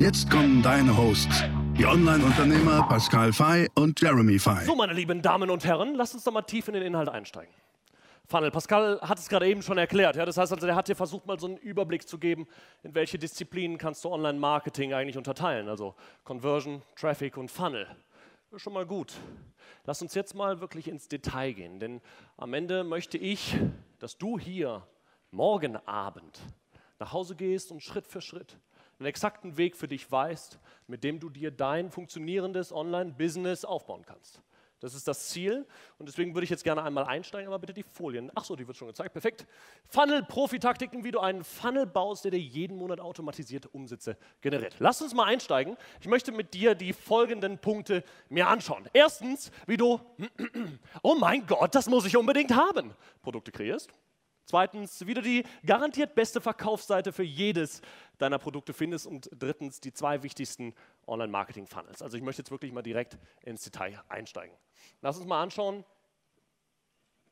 Jetzt kommen deine Hosts, die Online-Unternehmer Pascal Fay und Jeremy Fay. So, meine lieben Damen und Herren, lasst uns doch mal tief in den Inhalt einsteigen. Funnel. Pascal hat es gerade eben schon erklärt. Ja? Das heißt also, er hat dir versucht, mal so einen Überblick zu geben, in welche Disziplinen kannst du Online-Marketing eigentlich unterteilen. Also Conversion, Traffic und Funnel. Schon mal gut. Lass uns jetzt mal wirklich ins Detail gehen, denn am Ende möchte ich, dass du hier morgen Abend nach Hause gehst und Schritt für Schritt einen exakten Weg für dich weißt, mit dem du dir dein funktionierendes Online-Business aufbauen kannst. Das ist das Ziel und deswegen würde ich jetzt gerne einmal einsteigen, aber bitte die Folien. Achso, die wird schon gezeigt. Perfekt. Funnel, Profi-Taktiken, wie du einen Funnel baust, der dir jeden Monat automatisierte Umsätze generiert. Lass uns mal einsteigen. Ich möchte mit dir die folgenden Punkte mir anschauen. Erstens, wie du, oh mein Gott, das muss ich unbedingt haben, Produkte kreierst. Zweitens, wie du die garantiert beste Verkaufsseite für jedes deiner Produkte findest. Und drittens, die zwei wichtigsten Online-Marketing-Funnels. Also ich möchte jetzt wirklich mal direkt ins Detail einsteigen. Lass uns mal anschauen.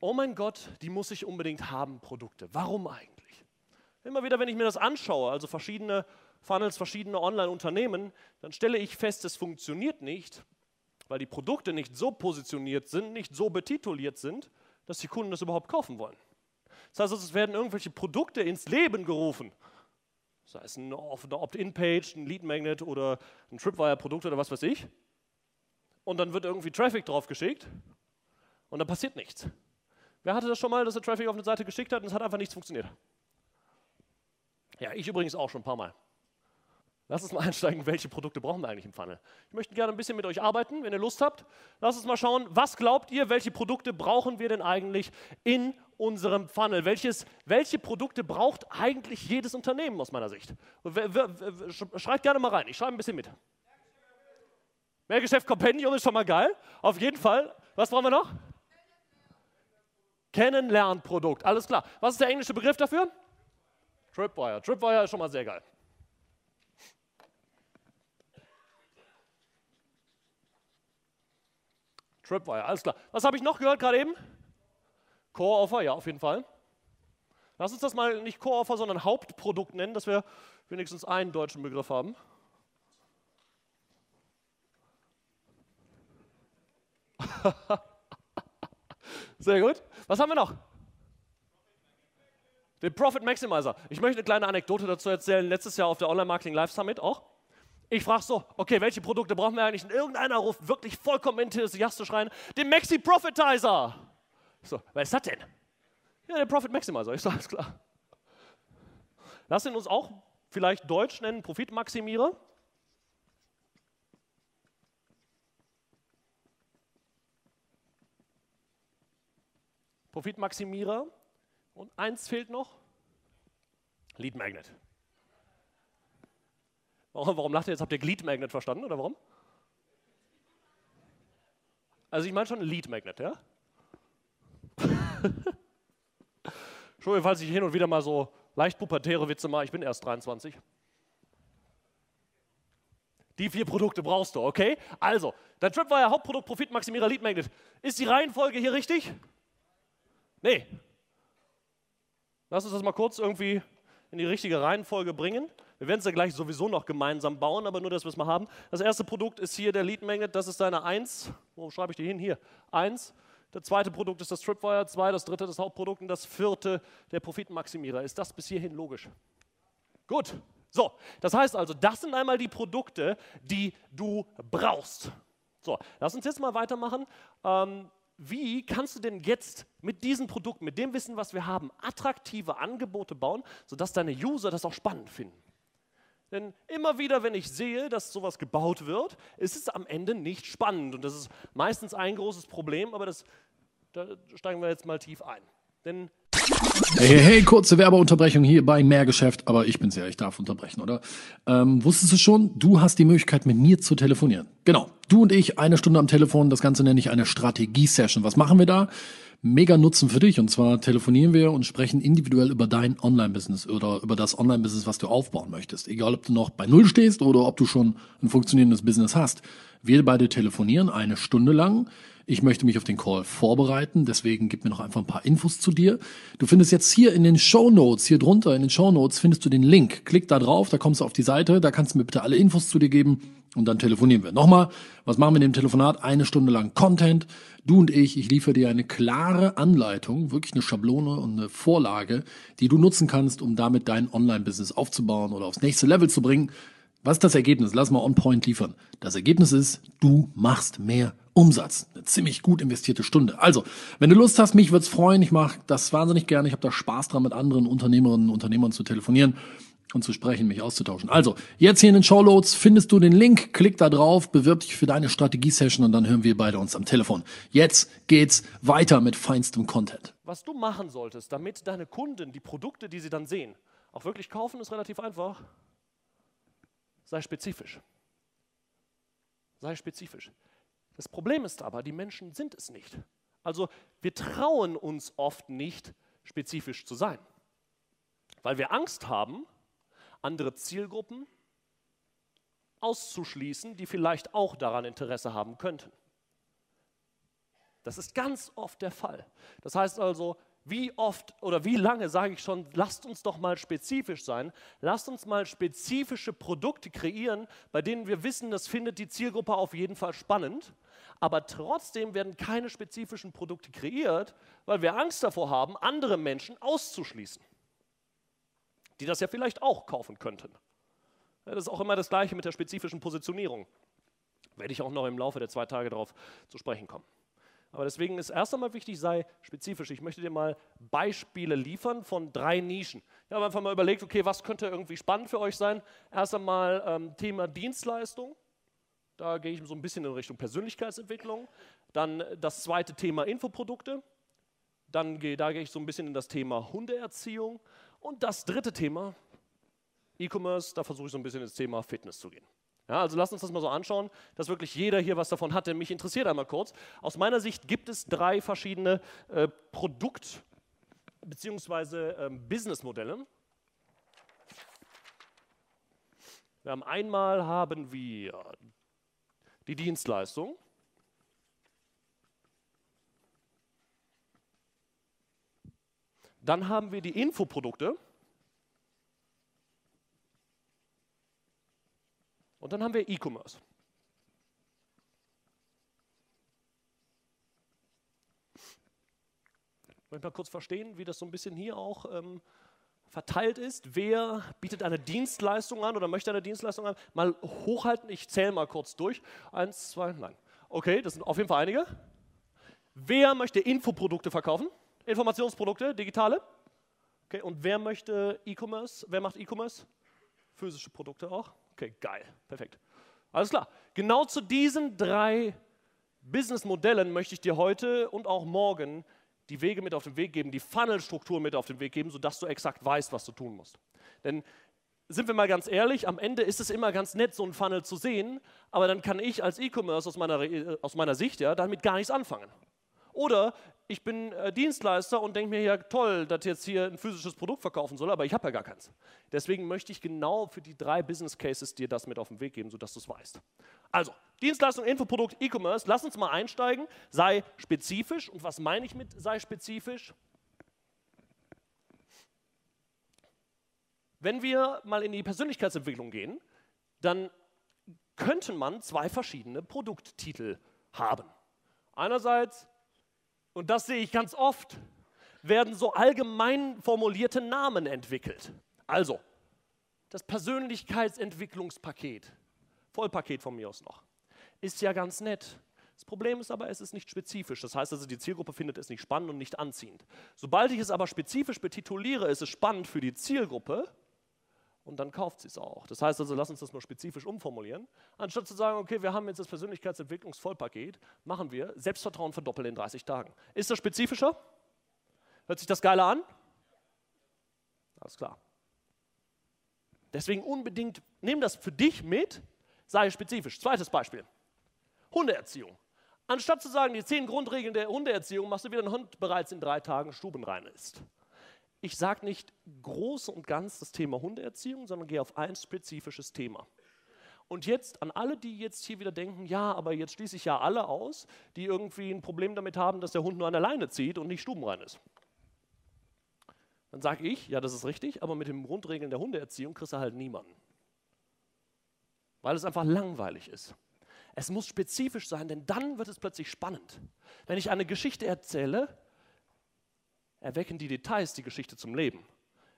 Oh mein Gott, die muss ich unbedingt haben, Produkte. Warum eigentlich? Immer wieder, wenn ich mir das anschaue, also verschiedene Funnels, verschiedene Online-Unternehmen, dann stelle ich fest, es funktioniert nicht, weil die Produkte nicht so positioniert sind, nicht so betituliert sind, dass die Kunden das überhaupt kaufen wollen. Das heißt, es werden irgendwelche Produkte ins Leben gerufen. Sei es eine Opt-in-Page, ein Lead-Magnet oder ein Tripwire-Produkt oder was weiß ich. Und dann wird irgendwie Traffic drauf geschickt und dann passiert nichts. Wer hatte das schon mal, dass er Traffic auf eine Seite geschickt hat und es hat einfach nichts funktioniert? Ja, ich übrigens auch schon ein paar Mal. Lass uns mal einsteigen, welche Produkte brauchen wir eigentlich im Funnel. Ich möchte gerne ein bisschen mit euch arbeiten, wenn ihr Lust habt. Lass uns mal schauen, was glaubt ihr, welche Produkte brauchen wir denn eigentlich in unserem Funnel? Welches, welche Produkte braucht eigentlich jedes Unternehmen aus meiner Sicht? Schreibt gerne mal rein, ich schreibe ein bisschen mit. Mehrgeschäft Compendium ist schon mal geil, auf jeden Fall. Was brauchen wir noch? Kennenlernprodukt, alles klar. Was ist der englische Begriff dafür? Tripwire. Tripwire ist schon mal sehr geil. Tripwire, alles klar. Was habe ich noch gehört gerade eben? Core Offer, ja, auf jeden Fall. Lass uns das mal nicht Core Offer, sondern Hauptprodukt nennen, dass wir wenigstens einen deutschen Begriff haben. Sehr gut. Was haben wir noch? Den Profit Maximizer. Ich möchte eine kleine Anekdote dazu erzählen. Letztes Jahr auf der Online Marketing Live Summit auch. Ich frage so, okay, welche Produkte brauchen wir eigentlich? Und irgendeiner ruft wirklich vollkommen enthusiastisch rein, den Maxi Profitizer. So, was ist das denn? Ja, der Profit Maximizer. Ich so, alles klar. Lass ihn uns auch vielleicht deutsch nennen, Profitmaximierer. Profitmaximierer. Und eins fehlt noch, Lead Magnet. Warum, warum lacht ihr jetzt? Habt ihr Lead Magnet verstanden oder warum? Also ich meine schon Lead Magnet, ja? Entschuldigung, falls ich hin und wieder mal so leicht pubertäre Witze mache, ich bin erst 23. Die vier Produkte brauchst du, okay? Also, dein ja Hauptprodukt, Profitmaximierer, Lead Magnet. Ist die Reihenfolge hier richtig? Nee. Lass uns das mal kurz irgendwie in die richtige Reihenfolge bringen. Wir werden es ja gleich sowieso noch gemeinsam bauen, aber nur, dass wir es mal haben. Das erste Produkt ist hier der Lead Magnet, das ist deine 1. Wo schreibe ich die hin? Hier, 1. Das zweite Produkt ist das Tripwire, 2, das dritte das Hauptprodukt und das vierte der Profitmaximierer. Ist das bis hierhin logisch? Gut. So, das heißt also, das sind einmal die Produkte, die du brauchst. So, lass uns jetzt mal weitermachen. Ähm, wie kannst du denn jetzt mit diesen Produkten, mit dem Wissen, was wir haben, attraktive Angebote bauen, sodass deine User das auch spannend finden? Denn immer wieder, wenn ich sehe, dass sowas gebaut wird, ist es am Ende nicht spannend. Und das ist meistens ein großes Problem, aber das, da steigen wir jetzt mal tief ein. Denn Hey, hey, hey, kurze Werbeunterbrechung hier bei Mehrgeschäft, aber ich bin's ja, ich darf unterbrechen, oder? Ähm, wusstest du schon, du hast die Möglichkeit, mit mir zu telefonieren. Genau, du und ich, eine Stunde am Telefon, das Ganze nenne ich eine Strategie-Session. Was machen wir da? Mega Nutzen für dich und zwar telefonieren wir und sprechen individuell über dein Online-Business oder über das Online-Business, was du aufbauen möchtest. Egal, ob du noch bei Null stehst oder ob du schon ein funktionierendes Business hast. Wir beide telefonieren eine Stunde lang ich möchte mich auf den Call vorbereiten, deswegen gib mir noch einfach ein paar Infos zu dir. Du findest jetzt hier in den Show Notes, hier drunter in den Show Notes findest du den Link. Klick da drauf, da kommst du auf die Seite, da kannst du mir bitte alle Infos zu dir geben und dann telefonieren wir. Nochmal, was machen wir in dem Telefonat? Eine Stunde lang Content. Du und ich, ich liefere dir eine klare Anleitung, wirklich eine Schablone und eine Vorlage, die du nutzen kannst, um damit dein Online-Business aufzubauen oder aufs nächste Level zu bringen. Was ist das Ergebnis? Lass mal on point liefern. Das Ergebnis ist, du machst mehr Umsatz. Eine ziemlich gut investierte Stunde. Also, wenn du Lust hast, mich wird's freuen. Ich mache das wahnsinnig gerne. Ich habe da Spaß dran, mit anderen Unternehmerinnen und Unternehmern zu telefonieren und zu sprechen, mich auszutauschen. Also, jetzt hier in den Showloads findest du den Link, klick da drauf, bewirb dich für deine Strategie-Session und dann hören wir beide uns am Telefon. Jetzt geht's weiter mit feinstem Content. Was du machen solltest, damit deine Kunden die Produkte, die sie dann sehen, auch wirklich kaufen, ist relativ einfach. Sei spezifisch. Sei spezifisch. Das Problem ist aber, die Menschen sind es nicht. Also wir trauen uns oft nicht, spezifisch zu sein, weil wir Angst haben, andere Zielgruppen auszuschließen, die vielleicht auch daran Interesse haben könnten. Das ist ganz oft der Fall. Das heißt also, wie oft oder wie lange sage ich schon, lasst uns doch mal spezifisch sein, lasst uns mal spezifische Produkte kreieren, bei denen wir wissen, das findet die Zielgruppe auf jeden Fall spannend, aber trotzdem werden keine spezifischen Produkte kreiert, weil wir Angst davor haben, andere Menschen auszuschließen, die das ja vielleicht auch kaufen könnten. Das ist auch immer das Gleiche mit der spezifischen Positionierung. Werde ich auch noch im Laufe der zwei Tage darauf zu sprechen kommen. Aber deswegen ist erst einmal wichtig, sei spezifisch. Ich möchte dir mal Beispiele liefern von drei Nischen. Ich habe einfach mal überlegt, okay, was könnte irgendwie spannend für euch sein? Erst einmal ähm, Thema Dienstleistung. Da gehe ich so ein bisschen in Richtung Persönlichkeitsentwicklung. Dann das zweite Thema Infoprodukte. Dann gehe, da gehe ich so ein bisschen in das Thema Hundeerziehung. Und das dritte Thema, E-Commerce, da versuche ich so ein bisschen ins Thema Fitness zu gehen. Ja, also lasst uns das mal so anschauen, dass wirklich jeder hier was davon hat, denn mich interessiert einmal kurz. Aus meiner Sicht gibt es drei verschiedene äh, Produkt- bzw. Ähm, Businessmodelle. Wir haben einmal haben wir die Dienstleistung. Dann haben wir die Infoprodukte. Und dann haben wir E-Commerce. Möchte mal kurz verstehen, wie das so ein bisschen hier auch ähm, verteilt ist. Wer bietet eine Dienstleistung an oder möchte eine Dienstleistung an? Mal hochhalten, ich zähle mal kurz durch. Eins, zwei, nein. Okay, das sind auf jeden Fall einige. Wer möchte Infoprodukte verkaufen? Informationsprodukte, digitale? Okay, und wer möchte E-Commerce? Wer macht E-Commerce? Physische Produkte auch? Okay, geil, perfekt. Alles klar. Genau zu diesen drei Businessmodellen möchte ich dir heute und auch morgen die Wege mit auf den Weg geben, die Funnelstruktur mit auf den Weg geben, sodass du exakt weißt, was du tun musst. Denn sind wir mal ganz ehrlich, am Ende ist es immer ganz nett, so einen Funnel zu sehen, aber dann kann ich als E-Commerce aus meiner, aus meiner Sicht ja damit gar nichts anfangen. Oder ich bin äh, Dienstleister und denke mir, ja toll, dass jetzt hier ein physisches Produkt verkaufen soll, aber ich habe ja gar keins. Deswegen möchte ich genau für die drei Business Cases dir das mit auf den Weg geben, sodass du es weißt. Also, Dienstleistung, Infoprodukt, E-Commerce, lass uns mal einsteigen, sei spezifisch. Und was meine ich mit sei spezifisch? Wenn wir mal in die Persönlichkeitsentwicklung gehen, dann könnte man zwei verschiedene Produkttitel haben. Einerseits und das sehe ich ganz oft, werden so allgemein formulierte Namen entwickelt. Also, das Persönlichkeitsentwicklungspaket, Vollpaket von mir aus noch, ist ja ganz nett. Das Problem ist aber, es ist nicht spezifisch. Das heißt also, die Zielgruppe findet es nicht spannend und nicht anziehend. Sobald ich es aber spezifisch betituliere, ist es spannend für die Zielgruppe und dann kauft sie es auch. Das heißt also, lass uns das mal spezifisch umformulieren. Anstatt zu sagen, okay, wir haben jetzt das Persönlichkeitsentwicklungsvollpaket, machen wir Selbstvertrauen verdoppeln in 30 Tagen. Ist das spezifischer? Hört sich das geiler an? Alles klar. Deswegen unbedingt, nimm das für dich mit, sei spezifisch. Zweites Beispiel. Hundeerziehung. Anstatt zu sagen, die zehn Grundregeln der Hundeerziehung, machst du wieder einen Hund bereits in drei Tagen stubenrein ist. Ich sage nicht groß und ganz das Thema Hundeerziehung, sondern gehe auf ein spezifisches Thema. Und jetzt an alle, die jetzt hier wieder denken, ja, aber jetzt schließe ich ja alle aus, die irgendwie ein Problem damit haben, dass der Hund nur an der Leine zieht und nicht stubenrein ist. Dann sage ich, ja, das ist richtig, aber mit den Grundregeln der Hundeerziehung kriegst du halt niemanden. Weil es einfach langweilig ist. Es muss spezifisch sein, denn dann wird es plötzlich spannend. Wenn ich eine Geschichte erzähle, erwecken die Details die Geschichte zum Leben.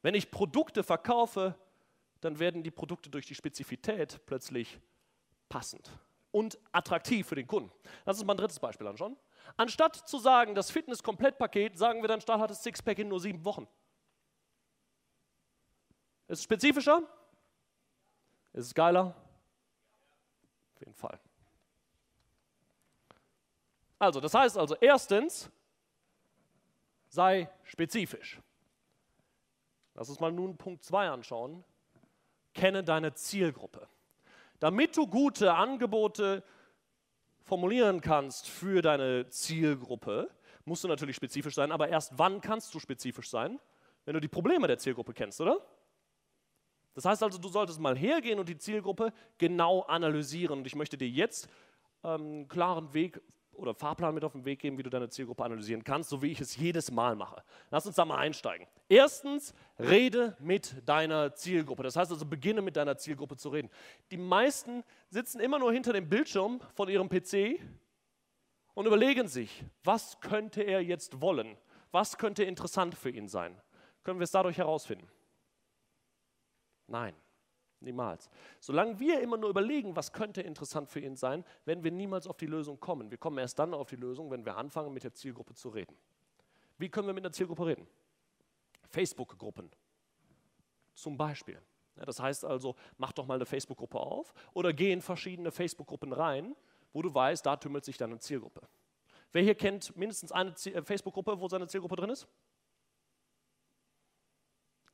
Wenn ich Produkte verkaufe, dann werden die Produkte durch die Spezifität plötzlich passend und attraktiv für den Kunden. Lass uns mal ein drittes Beispiel anschauen. Anstatt zu sagen, das Fitness-Komplettpaket, sagen wir dann, Stahl hat das Sixpack in nur sieben Wochen. Ist es spezifischer? Ist es geiler? Auf jeden Fall. Also, das heißt also, erstens, sei spezifisch. Lass uns mal nun Punkt 2 anschauen. Kenne deine Zielgruppe. Damit du gute Angebote formulieren kannst für deine Zielgruppe, musst du natürlich spezifisch sein, aber erst wann kannst du spezifisch sein? Wenn du die Probleme der Zielgruppe kennst, oder? Das heißt also, du solltest mal hergehen und die Zielgruppe genau analysieren. Und ich möchte dir jetzt ähm, einen klaren Weg oder Fahrplan mit auf den Weg geben, wie du deine Zielgruppe analysieren kannst, so wie ich es jedes Mal mache. Lass uns da mal einsteigen. Erstens, rede mit deiner Zielgruppe. Das heißt also, beginne mit deiner Zielgruppe zu reden. Die meisten sitzen immer nur hinter dem Bildschirm von ihrem PC und überlegen sich, was könnte er jetzt wollen? Was könnte interessant für ihn sein? Können wir es dadurch herausfinden? Nein, niemals. Solange wir immer nur überlegen, was könnte interessant für ihn sein, werden wir niemals auf die Lösung kommen. Wir kommen erst dann auf die Lösung, wenn wir anfangen, mit der Zielgruppe zu reden. Wie können wir mit der Zielgruppe reden? Facebook-Gruppen zum Beispiel. Ja, das heißt also, mach doch mal eine Facebook-Gruppe auf oder geh in verschiedene Facebook-Gruppen rein, wo du weißt, da tümmelt sich deine Zielgruppe. Wer hier kennt mindestens eine äh, Facebook-Gruppe, wo seine Zielgruppe drin ist?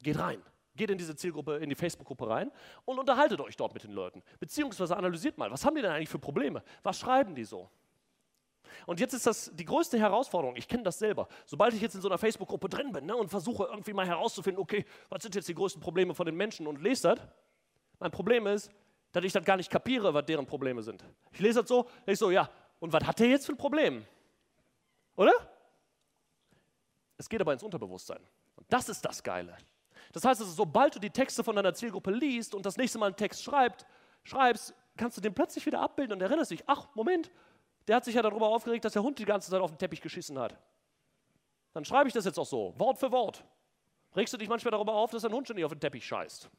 Geht rein. Geht in diese Zielgruppe, in die Facebook-Gruppe rein und unterhaltet euch dort mit den Leuten. Beziehungsweise analysiert mal, was haben die denn eigentlich für Probleme? Was schreiben die so? Und jetzt ist das die größte Herausforderung. Ich kenne das selber. Sobald ich jetzt in so einer Facebook-Gruppe drin bin ne, und versuche irgendwie mal herauszufinden, okay, was sind jetzt die größten Probleme von den Menschen und lese das, mein Problem ist, dass ich das gar nicht kapiere, was deren Probleme sind. Ich lese das so, ich so, ja, und was hat der jetzt für ein Problem? Oder? Es geht aber ins Unterbewusstsein. Und das ist das Geile. Das heißt also, sobald du die Texte von deiner Zielgruppe liest und das nächste Mal einen Text schreibt, schreibst, kannst du den plötzlich wieder abbilden und erinnerst dich, ach, Moment, der hat sich ja darüber aufgeregt, dass der Hund die ganze Zeit auf den Teppich geschissen hat. Dann schreibe ich das jetzt auch so, Wort für Wort. Regst du dich manchmal darüber auf, dass dein Hund schon nicht auf den Teppich scheißt?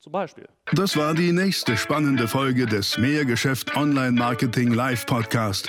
Zum Beispiel. Das war die nächste spannende Folge des Mehrgeschäft Online Marketing Live Podcast.